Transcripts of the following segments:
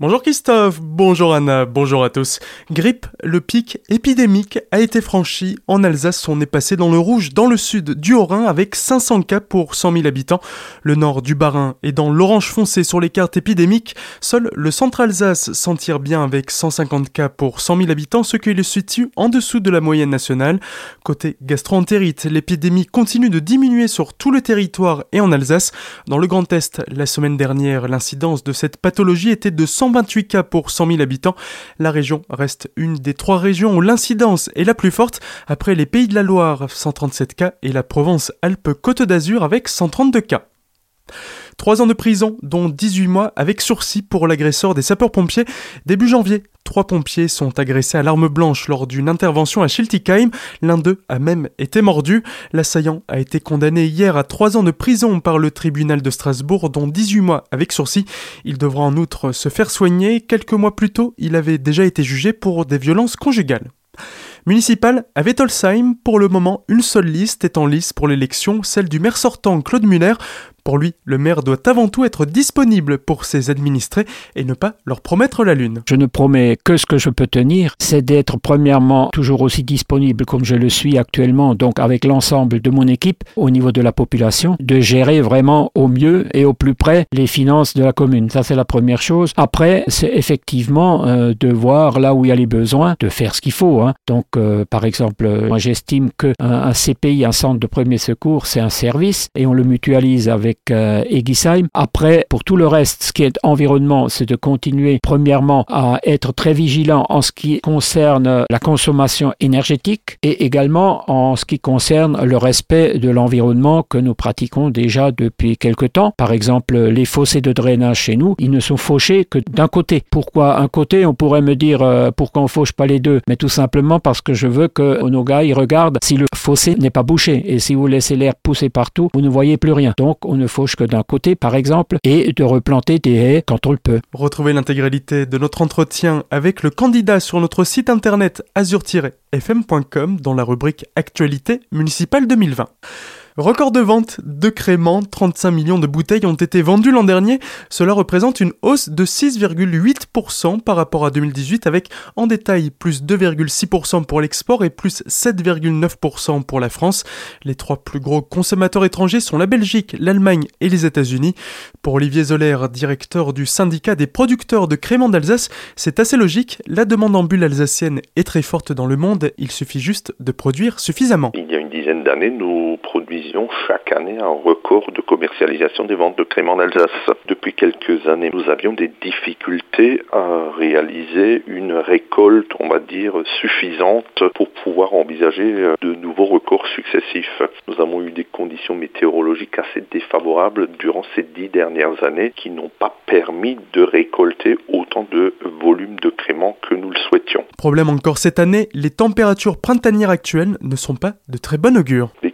Bonjour Christophe, bonjour Anna, bonjour à tous. Grippe, le pic épidémique a été franchi. En Alsace, on est passé dans le rouge dans le sud du Haut-Rhin avec 500 cas pour 100 000 habitants. Le nord du Bas-Rhin est dans l'orange foncé sur les cartes épidémiques. Seul le centre Alsace s'en tire bien avec 150 cas pour 100 000 habitants, ce qui le situe en dessous de la moyenne nationale. Côté gastroentérite, l'épidémie continue de diminuer sur tout le territoire et en Alsace. Dans le Grand Est, la semaine dernière, l'incidence de cette pathologie était de 100 128 cas pour 100 000 habitants. La région reste une des trois régions où l'incidence est la plus forte, après les Pays de la Loire, 137 cas, et la Provence-Alpes-Côte d'Azur avec 132 cas. Trois ans de prison, dont 18 mois avec sursis pour l'agresseur des sapeurs-pompiers. Début janvier, trois pompiers sont agressés à l'arme blanche lors d'une intervention à Schiltigheim. L'un d'eux a même été mordu. L'assaillant a été condamné hier à trois ans de prison par le tribunal de Strasbourg, dont 18 mois avec sursis. Il devra en outre se faire soigner. Quelques mois plus tôt, il avait déjà été jugé pour des violences conjugales. Municipal à Wettolsheim, pour le moment, une seule liste est en lice pour l'élection, celle du maire sortant Claude Muller. Pour lui, le maire doit avant tout être disponible pour ses administrés et ne pas leur promettre la lune. Je ne promets que ce que je peux tenir, c'est d'être premièrement toujours aussi disponible comme je le suis actuellement, donc avec l'ensemble de mon équipe au niveau de la population, de gérer vraiment au mieux et au plus près les finances de la commune. Ça, c'est la première chose. Après, c'est effectivement euh, de voir là où il y a les besoins, de faire ce qu'il faut. Hein. Donc, euh, par exemple, moi j'estime qu'un un CPI, un centre de premier secours, c'est un service et on le mutualise avec avec euh, Après, pour tout le reste, ce qui est environnement, c'est de continuer premièrement à être très vigilant en ce qui concerne la consommation énergétique et également en ce qui concerne le respect de l'environnement que nous pratiquons déjà depuis quelque temps. Par exemple, les fossés de drainage chez nous, ils ne sont fauchés que d'un côté. Pourquoi un côté? On pourrait me dire euh, pourquoi on fauche pas les deux? Mais tout simplement parce que je veux que nos gars regardent si le fossé n'est pas bouché et si vous laissez l'air pousser partout, vous ne voyez plus rien. Donc on ne fauche que d'un côté, par exemple, et de replanter des haies quand on le peut. Retrouvez l'intégralité de notre entretien avec le candidat sur notre site internet azur-fm.com dans la rubrique Actualité municipale 2020. Record de vente de créments, 35 millions de bouteilles ont été vendues l'an dernier. Cela représente une hausse de 6,8% par rapport à 2018 avec en détail plus 2,6% pour l'export et plus 7,9% pour la France. Les trois plus gros consommateurs étrangers sont la Belgique, l'Allemagne et les États-Unis. Pour Olivier Zoller, directeur du syndicat des producteurs de créments d'Alsace, c'est assez logique. La demande en bulle alsacienne est très forte dans le monde. Il suffit juste de produire suffisamment. Il y a une dizaine d'années, nous chaque année un record de commercialisation des ventes de créments d'Alsace. Depuis quelques années, nous avions des difficultés à réaliser une récolte, on va dire, suffisante pour pouvoir envisager de nouveaux records successifs. Nous avons eu des conditions météorologiques assez défavorables durant ces dix dernières années qui n'ont pas permis de récolter autant de volume de créments que nous le souhaitions. Problème encore cette année, les températures printanières actuelles ne sont pas de très bon augure. Les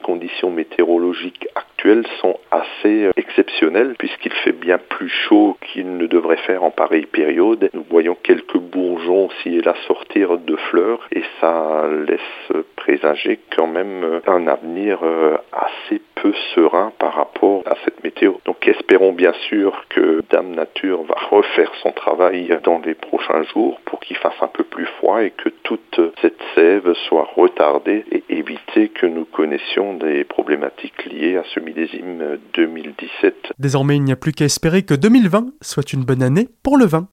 météorologiques actuelles sont assez euh, exceptionnelles puisqu'il fait bien plus chaud qu'il ne devrait faire en pareille période. Nous voyons quelques bourgeons aussi et là sortir de fleurs et ça laisse présager quand même euh, un avenir euh, assez peu serein par rapport à cette météo. Espérons bien sûr que Dame Nature va refaire son travail dans les prochains jours pour qu'il fasse un peu plus froid et que toute cette sève soit retardée et éviter que nous connaissions des problématiques liées à ce millésime 2017. Désormais, il n'y a plus qu'à espérer que 2020 soit une bonne année pour le vin.